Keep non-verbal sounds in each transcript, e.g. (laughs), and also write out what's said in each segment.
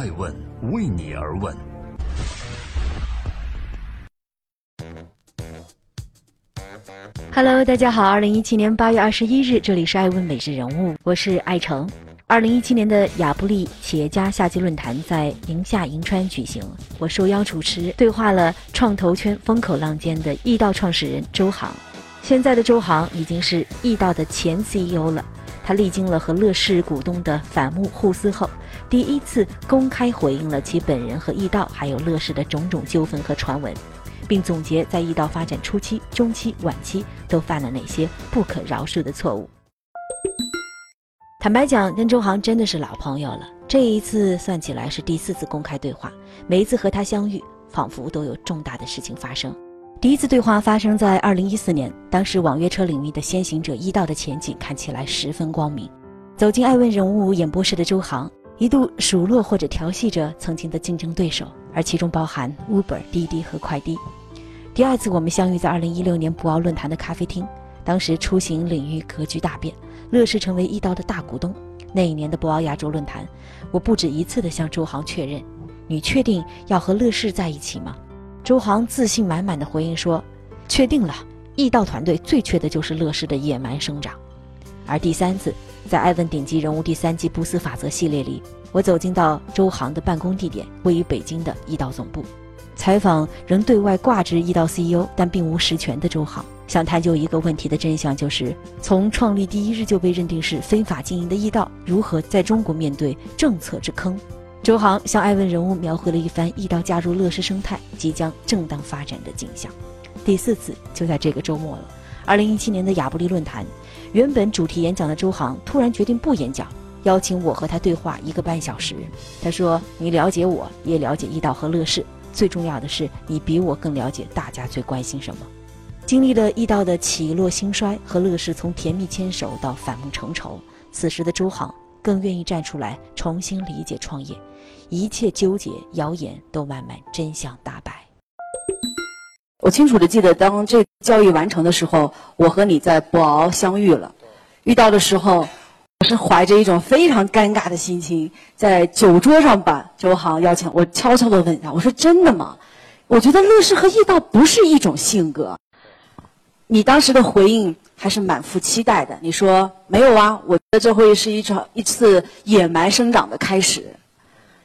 爱问为你而问。Hello，大家好，二零一七年八月二十一日，这里是爱问每日人物，我是爱成。二零一七年的亚布力企业家夏季论坛在宁夏银川举行，我受邀主持，对话了创投圈风口浪尖的易道创始人周航。现在的周航已经是易道的前 CEO 了。他历经了和乐视股东的反目互撕后，第一次公开回应了其本人和易道还有乐视的种种纠纷和传闻，并总结在易道发展初期、中期、晚期都犯了哪些不可饶恕的错误。坦白讲，跟周航真的是老朋友了。这一次算起来是第四次公开对话，每一次和他相遇，仿佛都有重大的事情发生。第一次对话发生在二零一四年，当时网约车领域的先行者易道的前景看起来十分光明。走进爱问人物演播室的周航，一度数落或者调戏着曾经的竞争对手，而其中包含 Uber、滴滴和快滴。第二次我们相遇在二零一六年博鳌论坛的咖啡厅，当时出行领域格局大变，乐视成为易道的大股东。那一年的博鳌亚洲论坛，我不止一次地向周航确认：“你确定要和乐视在一起吗？”周航自信满满的回应说：“确定了，易道团队最缺的就是乐视的野蛮生长。”而第三次，在《艾问顶级人物》第三季不思法则系列里，我走进到周航的办公地点，位于北京的易道总部，采访仍对外挂职易道 CEO 但并无实权的周航，想探究一个问题的真相，就是从创立第一日就被认定是非法经营的易道，如何在中国面对政策之坑？周航向艾问人物描绘了一番易道加入乐视生态即将正当发展的景象。第四次就在这个周末了。二零一七年的亚布力论坛，原本主题演讲的周航突然决定不演讲，邀请我和他对话一个半小时。他说：“你了解我，也了解易道和乐视，最重要的是你比我更了解大家最关心什么。”经历了易道的起落兴衰和乐视从甜蜜牵手到反目成仇，此时的周航更愿意站出来重新理解创业。一切纠结、谣言都慢慢真相大白。我清楚的记得，当这交易完成的时候，我和你在博鳌相遇了。遇到的时候，我是怀着一种非常尴尬的心情，在酒桌上把周航邀请。我悄悄的问他：“我说真的吗？我觉得乐视和易道不是一种性格。”你当时的回应还是满腹期待的。你说：“没有啊，我觉得这会是一场一次野蛮生长的开始。”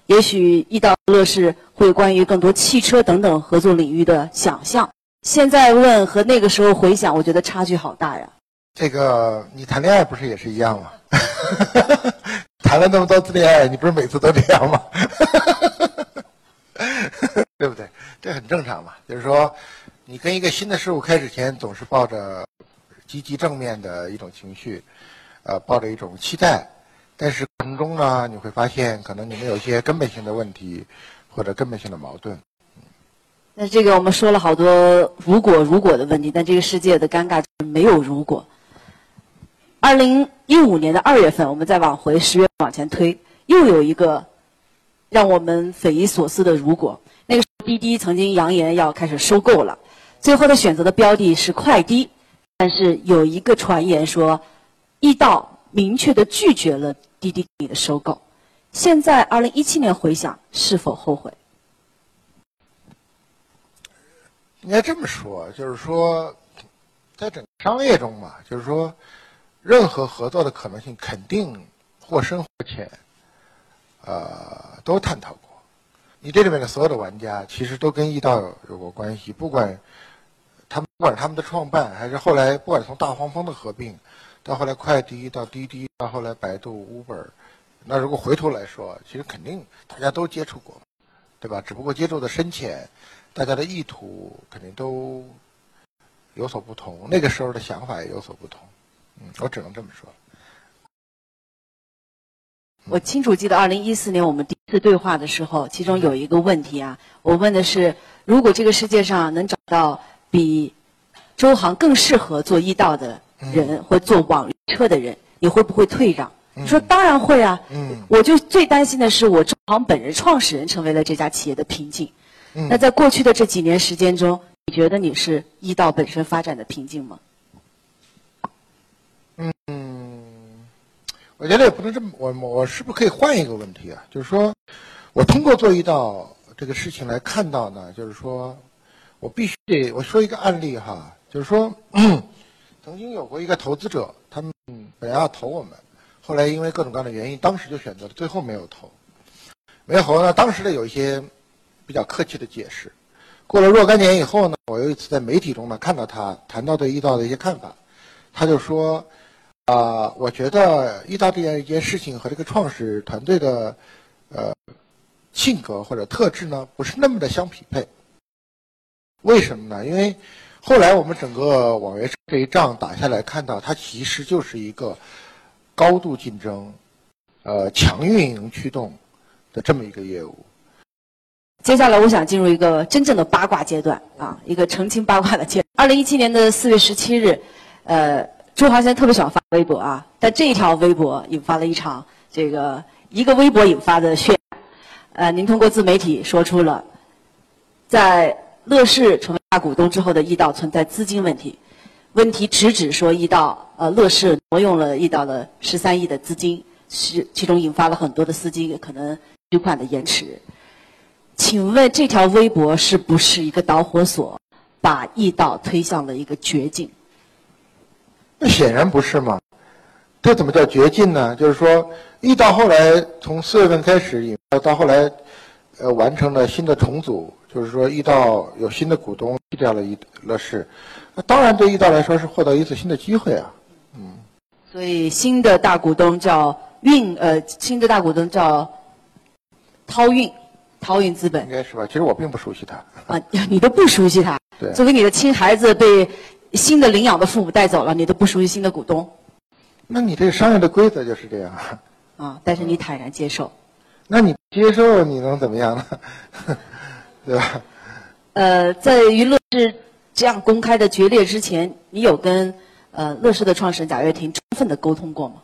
也许易到乐视会关于更多汽车等等合作领域的想象。现在问和那个时候回想，我觉得差距好大呀。这个你谈恋爱不是也是一样吗？(laughs) 谈了那么多次恋爱，你不是每次都这样吗？(laughs) 对不对？这很正常嘛。就是说，你跟一个新的事物开始前，总是抱着积极正面的一种情绪，呃，抱着一种期待。但是过程中呢，你会发现可能你们有一些根本性的问题，或者根本性的矛盾。那这个我们说了好多如果如果的问题，但这个世界的尴尬没有如果。二零一五年的二月份，我们再往回十月往前推，又有一个让我们匪夷所思的如果。那个滴滴曾经扬言要开始收购了，最后的选择的标的是快滴，但是有一个传言说，易到。明确的拒绝了滴滴的收购，现在二零一七年回想是否后悔？应该这么说，就是说，在整个商业中嘛，就是说，任何合作的可能性肯定或深或浅，呃，都探讨过。你这里面的所有的玩家，其实都跟易道有过关系，不管他们，不管他们的创办，还是后来，不管从大黄蜂的合并。到后来，快滴到滴滴，到后来百度、Uber，那如果回头来说，其实肯定大家都接触过，对吧？只不过接触的深浅，大家的意图肯定都有所不同，那个时候的想法也有所不同。嗯，我只能这么说。我清楚记得二零一四年我们第一次对话的时候，其中有一个问题啊，我问的是：如果这个世界上能找到比周航更适合做医道的？人或坐网约车的人，你会不会退让？说当然会啊。嗯，我就最担心的是我中行本人创始人成为了这家企业的瓶颈。嗯，那在过去的这几年时间中，你觉得你是易道本身发展的瓶颈吗？嗯，我觉得也不能这么，我我是不是可以换一个问题啊？就是说，我通过做一道这个事情来看到呢，就是说，我必须得我说一个案例哈，就是说，曾经有过一个投资者，他们本来要投我们，后来因为各种各样的原因，当时就选择了最后没有投。没有投呢，当时呢有一些比较客气的解释。过了若干年以后呢，我有一次在媒体中呢看到他谈到对易道的一些看法，他就说。啊，我觉得易道这样一件事情和这个创始团队的呃性格或者特质呢，不是那么的相匹配。为什么呢？因为后来我们整个网约车这一仗打下来，看到它其实就是一个高度竞争、呃强运营驱动的这么一个业务。接下来，我想进入一个真正的八卦阶段啊，一个澄清八卦的阶。二零一七年的四月十七日，呃。朱华先特别喜欢发微博啊，但这一条微博引发了一场这个一个微博引发的渲染。呃，您通过自媒体说出了，在乐视成为大股东之后的易道存在资金问题，问题直指说易道呃乐视挪用了易道的十三亿的资金，是其中引发了很多的司机可能取款的延迟。请问这条微博是不是一个导火索，把易道推向了一个绝境？那显然不是嘛，这怎么叫绝境呢？就是说，易到后来从四月份开始，到后来，呃，完成了新的重组，就是说，易到有新的股东去掉了一乐视，那当然对易到来说是获得一次新的机会啊，嗯。所以新的大股东叫运，呃，新的大股东叫涛运，涛运资本。应该是吧？其实我并不熟悉他。啊，你都不熟悉他？(laughs) 对。作为你的亲孩子被。新的领养的父母带走了，你都不熟悉新的股东。那你这个商业的规则就是这样。啊，但是你坦然接受。那你接受你能怎么样呢？(laughs) 对吧？呃，在于乐视这样公开的决裂之前，你有跟呃乐视的创始人贾跃亭充分的沟通过吗？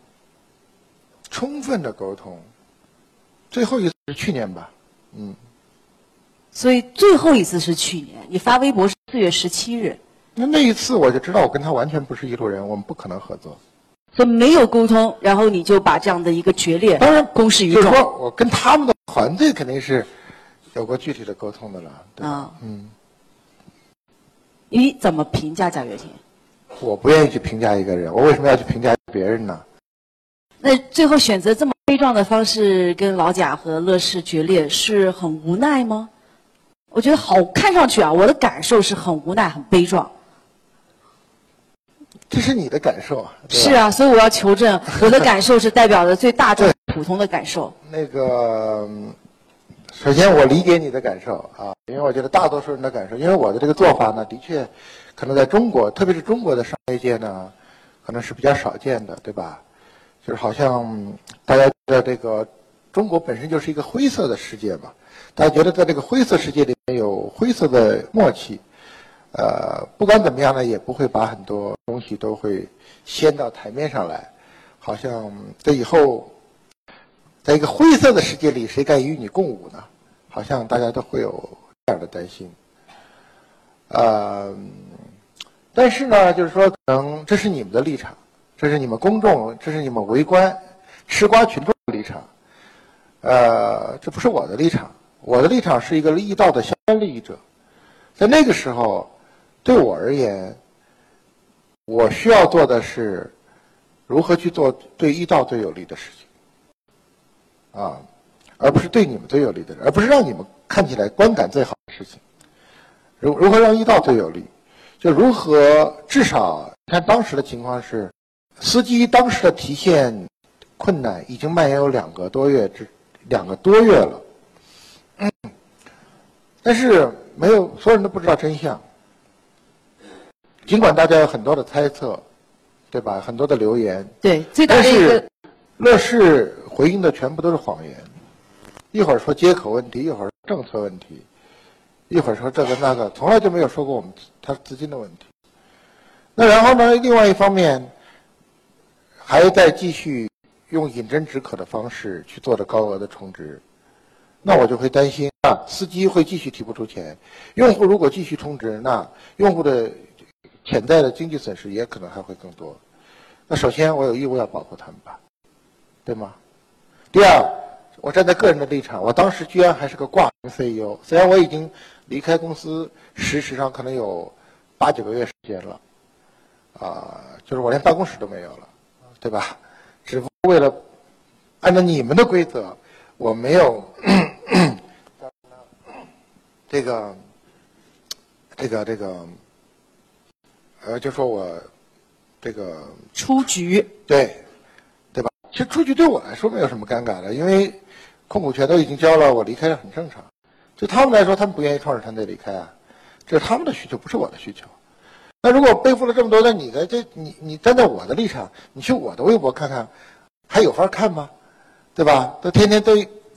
充分的沟通，最后一次是去年吧，嗯。所以最后一次是去年，你发微博是四月十七日。那那一次我就知道我跟他完全不是一路人，我们不可能合作。所以没有沟通，然后你就把这样的一个决裂当然公示于众。就是说我跟他们的团队肯定是有过具体的沟通的了。啊，嗯。你怎么评价贾跃亭？我不愿意去评价一个人，我为什么要去评价别人呢？那最后选择这么悲壮的方式跟老贾和乐视决裂，是很无奈吗？我觉得好，看上去啊，我的感受是很无奈、很悲壮。这是你的感受，是啊，所以我要求证，我的感受是代表着最大众、普通的感受。那个，首先我理解你的感受啊，因为我觉得大多数人的感受，因为我的这个做法呢，的确，可能在中国，特别是中国的商业界呢，可能是比较少见的，对吧？就是好像大家觉得这个中国本身就是一个灰色的世界嘛，大家觉得在这个灰色世界里面有灰色的默契。呃，不管怎么样呢，也不会把很多东西都会掀到台面上来，好像这以后，在一个灰色的世界里，谁敢与你共舞呢？好像大家都会有这样的担心。呃，但是呢，就是说，可能这是你们的立场，这是你们公众，这是你们围观吃瓜群众的立场。呃，这不是我的立场，我的立场是一个利益道的相关利益者，在那个时候。对我而言，我需要做的是如何去做对一道最有利的事情，啊，而不是对你们最有利的，而不是让你们看起来观感最好的事情。如如何让一道最有利，就如何至少看当时的情况是，司机当时的提现困难已经蔓延有两个多月之两个多月了，(coughs) 但是没有所有人都不知道真相。尽管大家有很多的猜测，对吧？很多的留言，对，最大的一个，乐视回应的全部都是谎言。一会儿说接口问题，一会儿政策问题，一会儿说这个那个，从来就没有说过我们他资金的问题。那然后呢？另外一方面，还在继续用饮鸩止渴的方式去做着高额的充值，那我就会担心啊，司机会继续提不出钱，用户如果继续充值，那用户的。潜在的经济损失也可能还会更多。那首先，我有义务要保护他们吧，对吗？第二，我站在个人的立场，我当时居然还是个挂名 CEO，虽然我已经离开公司，事实上可能有八九个月时间了，啊，就是我连办公室都没有了，对吧？只不过为了按照你们的规则，我没有这个这个这个，呃，就说我这个出局，对，对吧？其实出局对我来说没有什么尴尬的，因为控股权都已经交了，我离开是很正常。对他们来说，他们不愿意创始团队离开啊，这是他们的需求，不是我的需求。那如果背负了这么多，那你的这，你你站在我的立场，你去我的微博看看，还有法看吗？对吧？都天天都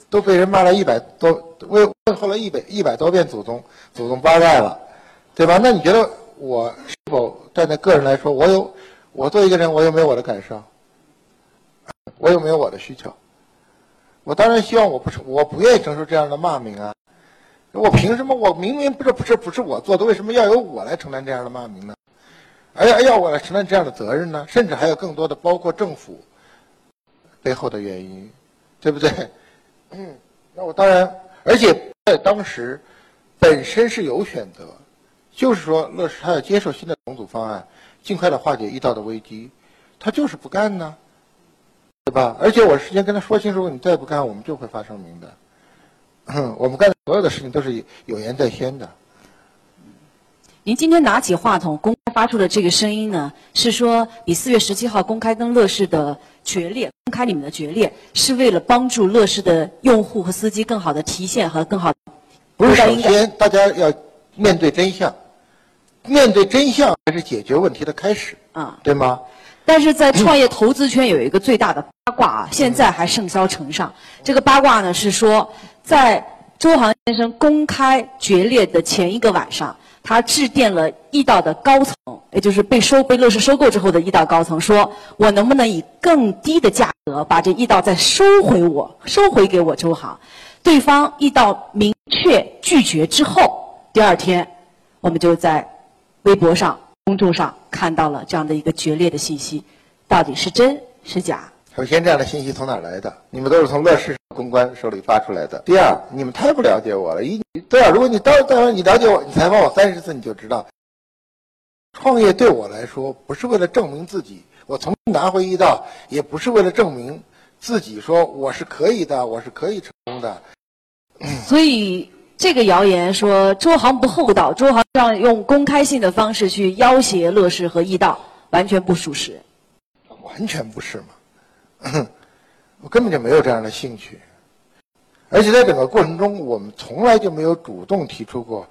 都被人骂了一百多，问问候了一百一百多遍祖宗祖宗八代了，对吧？那你觉得我是否站在个人来说，我有我做一个人，我有没有我的感受？我有没有我的需求？我当然希望我不是我不愿意承受这样的骂名啊！我凭什么？我明明不是不是不是我做的，为什么要由我来承担这样的骂名呢？而要要我来承担这样的责任呢？甚至还有更多的，包括政府背后的原因，对不对？嗯，那我当然，而且在当时本身是有选择，就是说乐视他要接受新的重组方案，尽快的化解遇到的危机，他就是不干呢。对吧？而且我事先跟他说清楚，你再不干，我们就会发声明的。(clears throat) 我们干的所有的事情都是有言在先的。您今天拿起话筒公开发出的这个声音呢，是说你四月十七号公开跟乐视的决裂，公开你们的决裂，是为了帮助乐视的用户和司机更好的提现和更好。不是，首先大家要面对真相，面对真相才是解决问题的开始啊，对吗？但是在创业投资圈有一个最大的八卦啊，现在还盛嚣尘上。这个八卦呢是说，在周航先生公开决裂的前一个晚上，他致电了易道的高层，也就是被收被乐视收购之后的易道高层，说我能不能以更低的价格把这易道再收回我，收回给我周航？对方易道明确拒绝之后，第二天，我们就在微博上。公众上看到了这样的一个决裂的信息，到底是真是假？首先，这样的信息从哪来的？你们都是从乐视公关手里发出来的。第二，你们太不了解我了。一，对啊，如果你到到时候你了解我，你采访我三十次，你就知道，创业对我来说不是为了证明自己，我从拿回一道，也不是为了证明自己说我是可以的，我是可以成功的。所以。这个谣言说周航不厚道，周航让用公开信的方式去要挟乐视和易道，完全不属实。完全不是嘛？(coughs) 我根本就没有这样的兴趣，而且在整个过程中，我们从来就没有主动提出过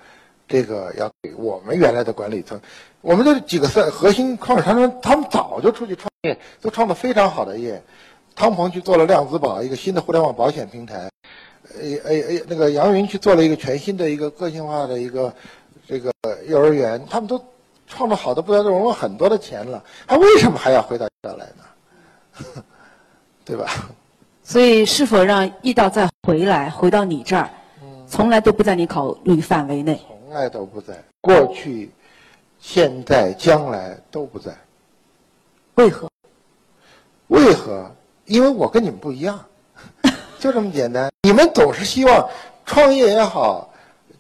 这个要给我们原来的管理层。我们这几个三核心创始人，他们早就出去创业，都创的非常好的业。汤鹏去做了量子宝，一个新的互联网保险平台。诶诶诶，那个杨云去做了一个全新的一个个性化的一个这个幼儿园，他们都创造好的不得了，融了很多的钱了，他为什么还要回到这来呢？(laughs) 对吧？所以，是否让易道再回来，回到你这儿，从来都不在你考虑范围内。从来都不在，过去、现在、将来都不在。为何？为何？因为我跟你们不一样。就这么简单，你们总是希望创业也好，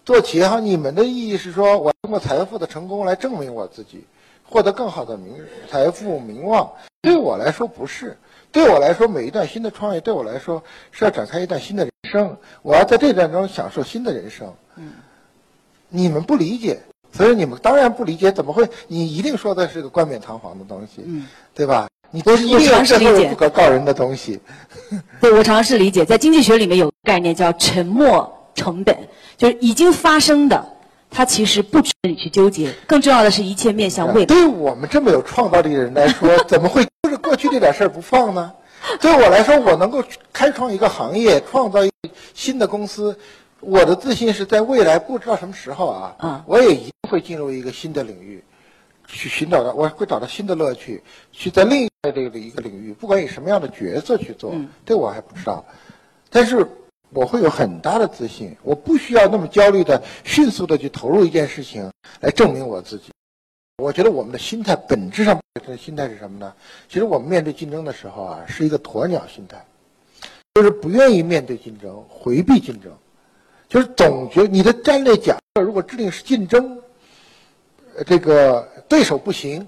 做企业也好，你们的意义是说，我通过财富的成功来证明我自己，获得更好的名财富名望。对我来说不是，对我来说，每一段新的创业对我来说是要展开一段新的人生，我要在这段中享受新的人生。嗯，你们不理解，所以你们当然不理解，怎么会？你一定说的是个冠冕堂皇的东西，嗯，对吧？你都是一尝试理解不可告人的东西。(laughs) 对，我尝试理解，在经济学里面有概念叫沉没成本，就是已经发生的，它其实不值得你去纠结。更重要的是一切面向未来。对我们这么有创造力的人来说，怎么会就是 (laughs) 过去这点事儿不放呢？对我来说，我能够开创一个行业，创造一个新的公司，我的自信是在未来不知道什么时候啊，嗯，我也一定会进入一个新的领域。去寻找到，我会找到新的乐趣，去在另一个这个一个领域，不管以什么样的角色去做，这我还不知道。但是我会有很大的自信，我不需要那么焦虑的迅速的去投入一件事情来证明我自己。我觉得我们的心态本质上的心态是什么呢？其实我们面对竞争的时候啊，是一个鸵鸟心态。就是不愿意面对竞争，回避竞争，就是总觉你的战略假设如果制定是竞争，呃这个对手不行，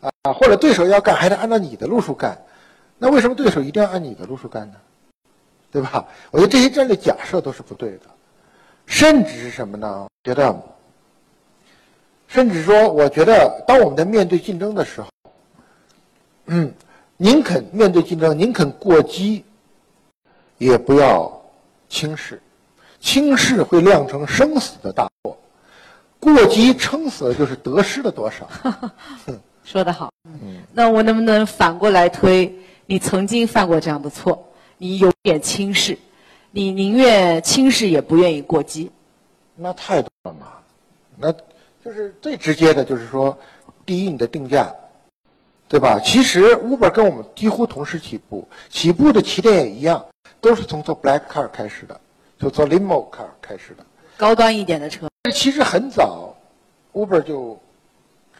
啊，或者对手要干还得按照你的路数干，那为什么对手一定要按你的路数干呢？对吧？我觉得这些战略假设都是不对的，甚至是什么呢？觉得，甚至说，我觉得当我们在面对竞争的时候，嗯，宁肯面对竞争，宁肯过激，也不要轻视，轻视会酿成生死的大祸，过激撑死了就是得失的多少。(laughs) 说得好。嗯，那我能不能反过来推？你曾经犯过这样的错，你有点轻视，你宁愿轻视也不愿意过激。那太多了嘛，那就是最直接的，就是说，第一，你的定价，对吧？其实 Uber 跟我们几乎同时起步，起步的起点也一样，都是从做 Black Car 开始的，就做 Limo Car 开始的，高端一点的车。其实很早，Uber 就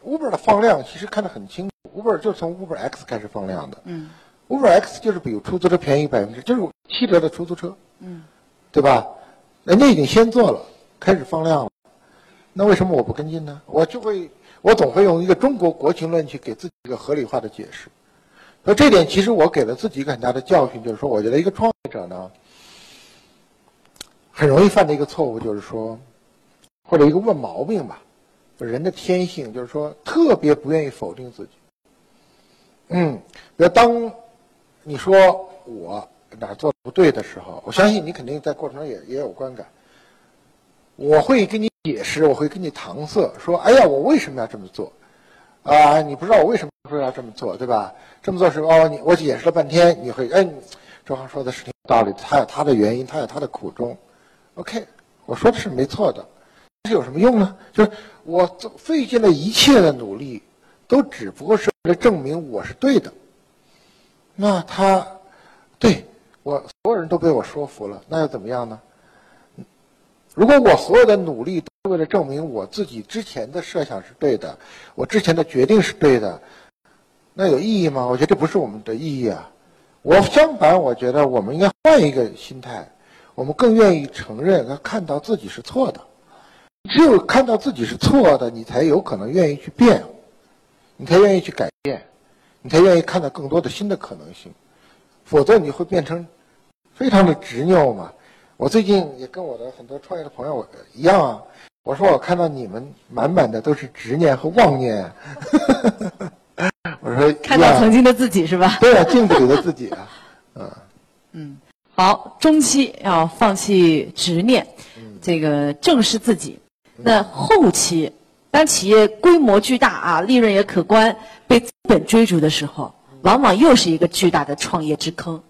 Uber 的放量其实看得很清楚，Uber 就从 Uber X 开始放量的。嗯。Uber X 就是比出租车便宜百分之，就是七折的出租车。嗯。对吧？人家已经先做了。开始放量了，那为什么我不跟进呢？我就会，我总会用一个中国国情论去给自己一个合理化的解释。那这点其实我给了自己一个很大的教训，就是说，我觉得一个创业者呢，很容易犯的一个错误就是说，或者一个问毛病吧，人的天性就是说，特别不愿意否定自己。嗯，比如当你说我哪做的不对的时候，我相信你肯定在过程中也也有观感。我会跟你解释，我会跟你搪塞，说：“哎呀，我为什么要这么做？啊，你不知道我为什么说要这么做，对吧？这么做是哦，你我解释了半天，你会哎，周航说的是挺有道理，他有他的原因，他有他的苦衷。OK，我说的是没错的，是有什么用呢？就是我做费尽了一切的努力，都只不过是为了证明我是对的。那他对我所有人都被我说服了，那又怎么样呢？”如果我所有的努力都是为了证明我自己之前的设想是对的，我之前的决定是对的，那有意义吗？我觉得这不是我们的意义啊。我相反，我觉得我们应该换一个心态，我们更愿意承认和看到自己是错的。只有看到自己是错的，你才有可能愿意去变，你才愿意去改变，你才愿意看到更多的新的可能性。否则你会变成非常的执拗嘛。我最近也跟我的很多创业的朋友一样啊，我说我看到你们满满的都是执念和妄念，(laughs) 我说看到曾经的自己是吧？对啊，镜子里的自己啊，(laughs) 嗯嗯，好，中期要放弃执念，这个正视自己。那后期，当企业规模巨大啊，利润也可观，被资本追逐的时候，往往又是一个巨大的创业之坑。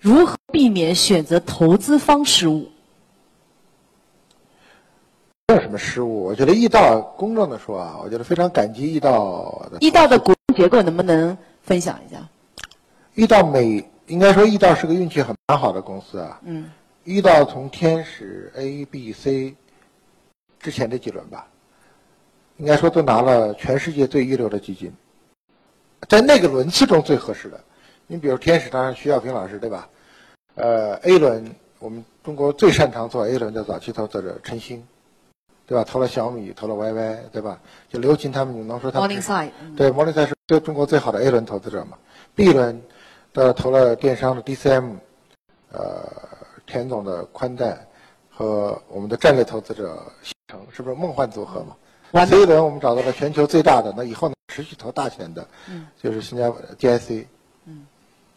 如何避免选择投资方失误？没有什么失误。我觉得易道公正的说啊，我觉得非常感激易道的。易道的股东结构能不能分享一下？易道每应该说易道是个运气很蛮好的公司啊。嗯。易道从天使 A、B、C 之前这几轮吧，应该说都拿了全世界最一流的基金，在那个轮次中最合适的。你比如天使，当然徐小平老师对吧？呃，A 轮，我们中国最擅长做 A 轮的早期投资者陈星，对吧？投了小米，投了 YY，对吧？就刘琴他们，你能说他们？对，摩 i 赛是对中国最好的 A 轮投资者嘛？B 轮，的投了电商的 DCM，呃，田总的宽带和我们的战略投资者是不是梦幻组合嘛这一轮我们找到了全球最大的，那以后呢持续投大钱的，就是新加坡 GIC。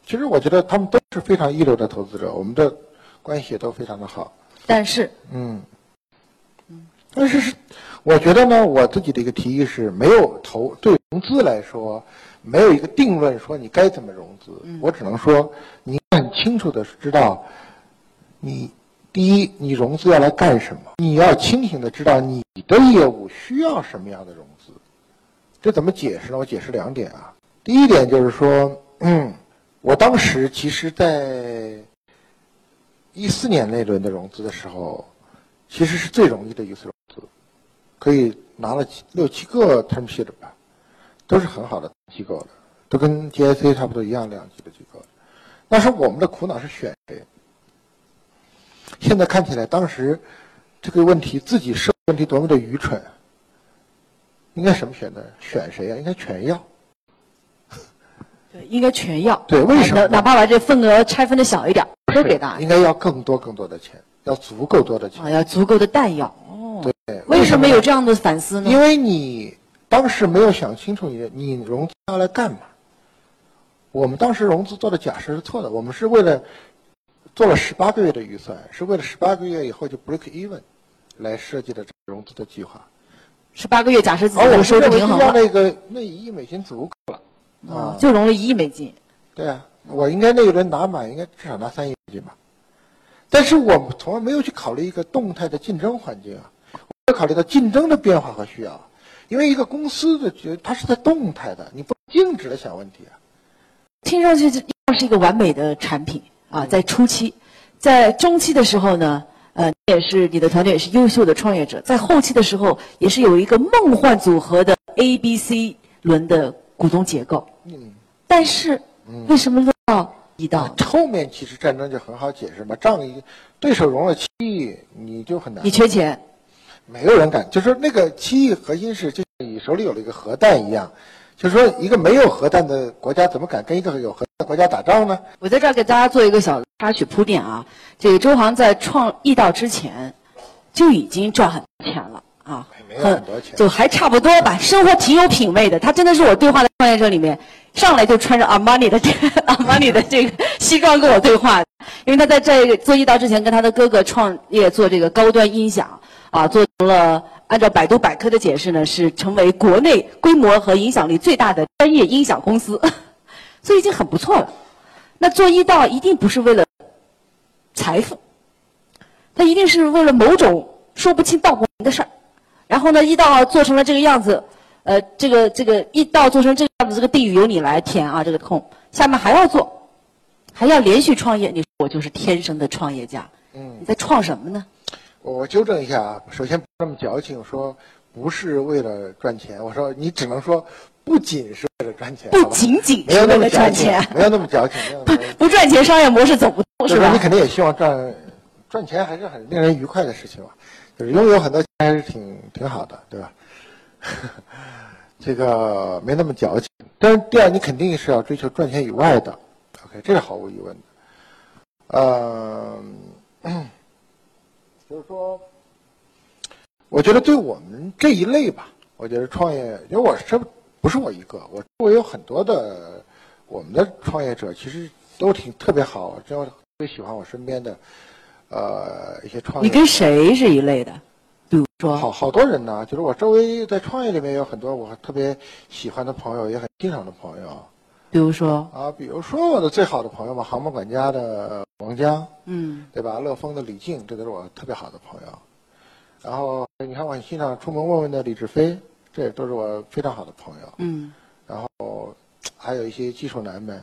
其实我觉得他们都是非常一流的投资者，我们的关系也都非常的好。但是，嗯，嗯，但是是，我觉得呢，我自己的一个提议是，没有投对融资来说，没有一个定论说你该怎么融资。我只能说，你很清楚的知道，你第一，你融资要来干什么？你要清醒的知道你的业务需要什么样的融资。这怎么解释呢？我解释两点啊。第一点就是说，嗯。我当时其实，在一四年那轮的融资的时候，其实是最容易的一次融资，可以拿了六七个 term sheet 吧，都是很好的机构的，都跟 GIC 差不多一样量级的机构。那时我们的苦恼是选谁？现在看起来，当时这个问题自己设问题多么的愚蠢。应该什么选择？选谁呀？应该全要。对，应该全要。对，为什么？哪怕把这份额拆分的小一点，都给他。应该要更多更多的钱，要足够多的钱。啊，要足够的弹药。哦。对。为什么有这样的反思呢？因为你当时没有想清楚，你你融资要来干嘛？我们当时融资做的假设是错的，我们是为了做了十八个月的预算，是为了十八个月以后就 break even 来设计的融资的计划。十八个月假设自己的收支平衡了。那个那一亿美金足够了。啊，就融了一亿美金。对啊，我应该那一轮拿满，应该至少拿三亿美金吧。但是我们从来没有去考虑一个动态的竞争环境啊，要考虑到竞争的变化和需要。因为一个公司的觉，它是在动态的，你不静止的想问题啊。听上去像是一个完美的产品啊，在初期，在中期的时候呢，呃，也是你的团队也是优秀的创业者，在后期的时候也是有一个梦幻组合的 A、B、C 轮的股东结构。嗯。但是，为什么到一到后面其实战争就很好解释嘛，仗义对手融了七亿，你就很难。你缺钱。没有人敢，就是那个七亿核心是就像你手里有了一个核弹一样。就是说，一个没有核弹的国家怎么敢跟一个有核弹的国家打仗呢？我在这儿给大家做一个小插曲铺垫啊。这个周航在创易道之前，就已经赚很多钱了啊，没有很多钱，就还差不多吧。生活挺有品位的，他真的是我对话的创业者里面，上来就穿着阿玛尼的这阿玛尼的这个西装跟我对话，因为他在这个做易道之前，跟他的哥哥创业做这个高端音响啊，做成了。按照百度百科的解释呢，是成为国内规模和影响力最大的专业音响公司，(laughs) 所以已经很不错了。那做医道一定不是为了财富，他一定是为了某种说不清道不明的事儿。然后呢，医道做成了这个样子，呃，这个这个医道做成这个样子，这个地狱由你来填啊，这个空。下面还要做，还要连续创业，你说我就是天生的创业家。嗯，你在创什么呢？我纠正一下啊，首先不那么矫情，说不是为了赚钱。我说你只能说不仅是为了赚钱，不仅仅是为了赚钱，没有那么矫情。不不赚钱，商业模式走不通，是吧？你肯定也希望赚赚钱，还是很令人愉快的事情嘛。就是拥有很多钱还是挺挺好的，对吧？(laughs) 这个没那么矫情。但是第二，你肯定是要追求赚钱以外的。OK，这是毫无疑问的。呃。就是说，我觉得对我们这一类吧，我觉得创业，因为我这不是我一个，我周围有很多的我们的创业者，其实都挺特别好，真特别喜欢我身边的呃一些创业。你跟谁是一类的？比如说，好好多人呢，就是我周围在创业里面有很多我特别喜欢的朋友，也很欣赏的朋友。比如说啊，比如说我的最好的朋友嘛，航母管家的王江，嗯，对吧？乐风的李静，这都是我特别好的朋友。然后你看，我很欣赏出门问问的李志飞，这也都是我非常好的朋友。嗯。然后还有一些技术男们，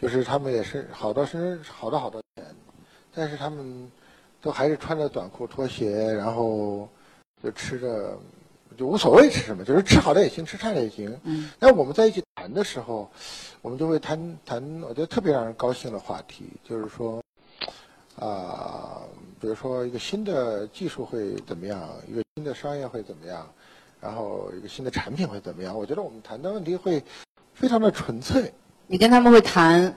就是他们也是好多是好多好多年，但是他们都还是穿着短裤拖鞋，然后就吃着。就无所谓吃什么，就是吃好的也行，吃差的也行。嗯。但我们在一起谈的时候，我们就会谈谈，我觉得特别让人高兴的话题，就是说，啊，比如说一个新的技术会怎么样，一个新的商业会怎么样，然后一个新的产品会怎么样？我觉得我们谈的问题会非常的纯粹。你跟他们会谈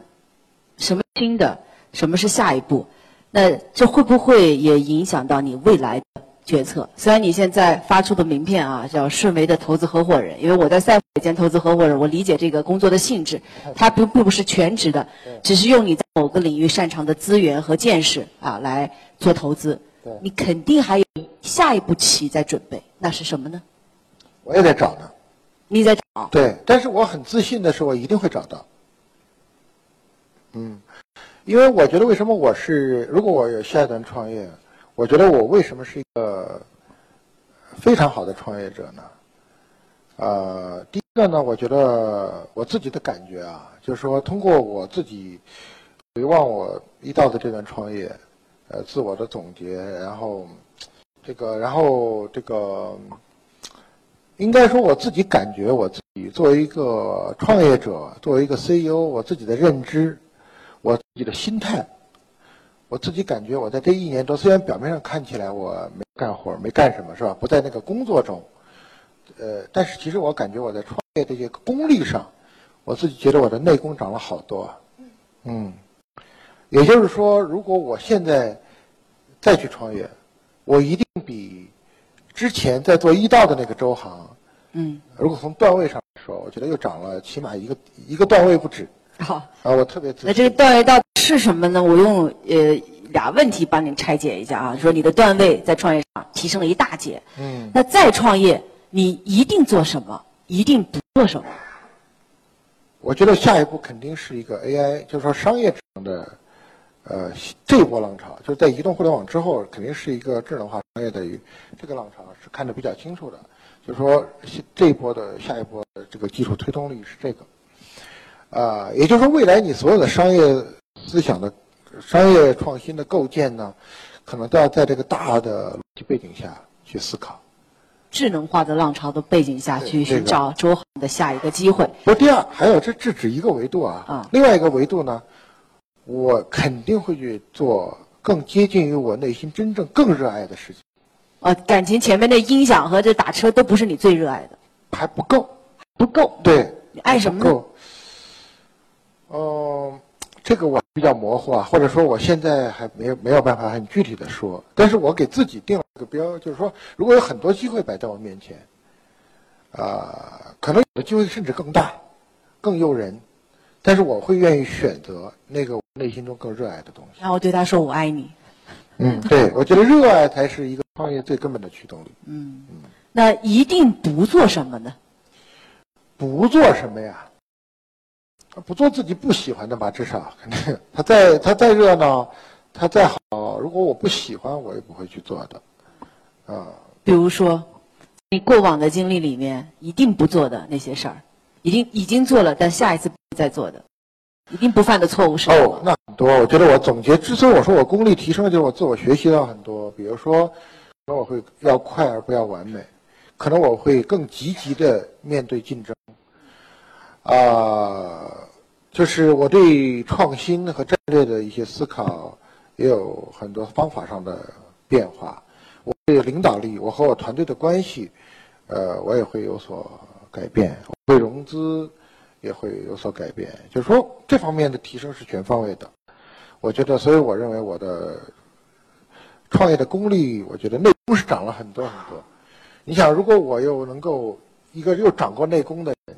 什么新的？什么是下一步？那这会不会也影响到你未来的？决策。虽然你现在发出的名片啊叫顺为的投资合伙人，因为我在赛虎兼投资合伙人，我理解这个工作的性质，它不并不是全职的，只是用你在某个领域擅长的资源和见识啊来做投资。你肯定还有下一步棋在准备，那是什么呢？我也在找呢。你在找？对，但是我很自信的是，我一定会找到。嗯，因为我觉得为什么我是，如果我有下一段创业。我觉得我为什么是一个非常好的创业者呢？呃，第一个呢，我觉得我自己的感觉啊，就是说通过我自己回望我一道的这段创业，呃，自我的总结，然后这个，然后这个，应该说我自己感觉我自己作为一个创业者，作为一个 CEO，我自己的认知，我自己的心态。我自己感觉，我在这一年多，虽然表面上看起来我没干活、没干什么，是吧？不在那个工作中，呃，但是其实我感觉我在创业这些功力上，我自己觉得我的内功长了好多。嗯，也就是说，如果我现在再去创业，我一定比之前在做医道的那个周行，嗯，如果从段位上来说，我觉得又涨了起码一个一个段位不止。(laughs) 好，啊，我特别自那这个段位到底是什么呢？我用呃俩问题帮您拆解一下啊。说你的段位在创业上提升了一大截，嗯，那再创业，你一定做什么？一定不做什么？我觉得下一步肯定是一个 AI，就是说商业智能的，呃，这一波浪潮，就是在移动互联网之后，肯定是一个智能化商业的一这个浪潮是看得比较清楚的。就是说这一波的下一波的这个技术推动力是这个。啊，也就是说，未来你所有的商业思想的、商业创新的构建呢，可能都要在这个大的背景下去思考。智能化的浪潮的背景下去寻找周航的下一个机会。不，第二还有这这只一个维度啊。啊。另外一个维度呢，我肯定会去做更接近于我内心真正更热爱的事情。啊，感情前面的音响和这打车都不是你最热爱的。还不够。不够。对。你爱什么呢？嗯，这个我比较模糊啊，或者说我现在还没有没有办法很具体的说。但是我给自己定了一个标，就是说，如果有很多机会摆在我面前，啊，可能有的机会甚至更大、更诱人，但是我会愿意选择那个内心中更热爱的东西。然后对他说：“我爱你。”嗯，对，我觉得热爱才是一个创业最根本的驱动力。嗯嗯，那一定不做什么呢？不做什么呀？不做自己不喜欢的吧，至少肯定。他再他再热闹，他再好，如果我不喜欢，我也不会去做的。啊，比如说，你过往的经历里面一定不做的那些事儿，已经已经做了，但下一次不再做的，一定不犯的错误是？哦，那很多。我觉得我总结，之所以我说我功力提升了，就是我自我学习到很多。比如说，可能我会要快而不要完美，可能我会更积极的面对竞争。啊，就是我对创新和战略的一些思考也有很多方法上的变化。我对领导力，我和我团队的关系，呃，我也会有所改变。对融资也会有所改变。就是说，这方面的提升是全方位的。我觉得，所以我认为我的创业的功力，我觉得内功是长了很多很多。你想，如果我又能够一个又长过内功的人。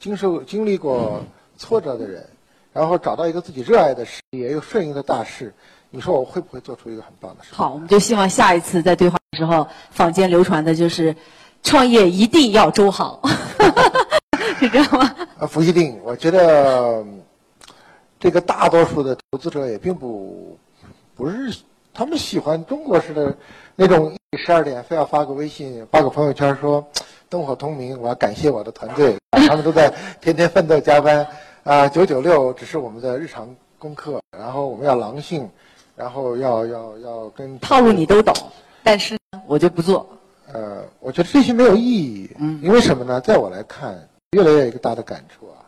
经受经历过挫折的人，然后找到一个自己热爱的事业又顺应的大事，你说我会不会做出一个很棒的事？好，我们就希望下一次在对话的时候，坊间流传的就是创业一定要周好，是这样吗？啊，不一定。我觉得这个大多数的投资者也并不不是他们喜欢中国式的那种十二点非要发个微信、发个朋友圈说。灯火通明，我要感谢我的团队，他们都在天天奋斗加班，啊，九九六只是我们的日常功课，然后我们要狼性，然后要要要跟套路你都懂，但是我就不做。呃，我觉得这些没有意义，嗯，因为什么呢？在我来看，越来越一个大的感触啊，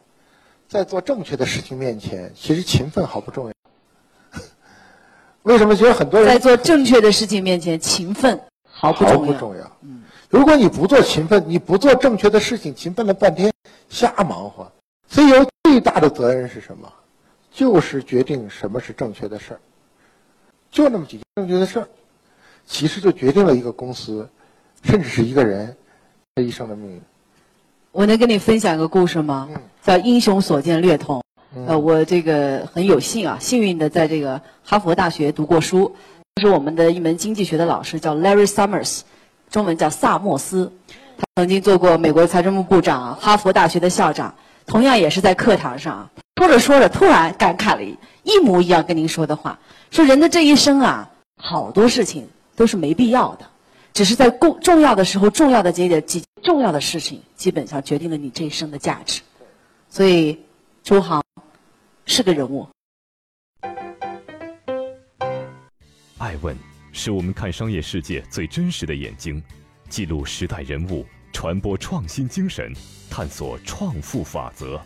在做正确的事情面前，其实勤奋毫不重要。为什么觉得很多人在做正确的事情面前，勤奋毫不毫不重要？嗯。如果你不做勤奋，你不做正确的事情，勤奋了半天，瞎忙活。所以，有最大的责任是什么？就是决定什么是正确的事儿。就那么几件正确的事儿，其实就决定了一个公司，甚至是一个人这一生的命运。我能跟你分享一个故事吗？叫“英雄所见略同”。呃，我这个很有幸啊，幸运的在这个哈佛大学读过书，是我们的一门经济学的老师，叫 Larry Summers。中文叫萨默斯，他曾经做过美国财政部部长、哈佛大学的校长。同样也是在课堂上说着说着，突然感慨了一模一样跟您说的话：说人的这一生啊，好多事情都是没必要的，只是在重重要的时候、重要的节点、几重要的事情，基本上决定了你这一生的价值。所以，周航是个人物。爱问。是我们看商业世界最真实的眼睛，记录时代人物，传播创新精神，探索创富法则。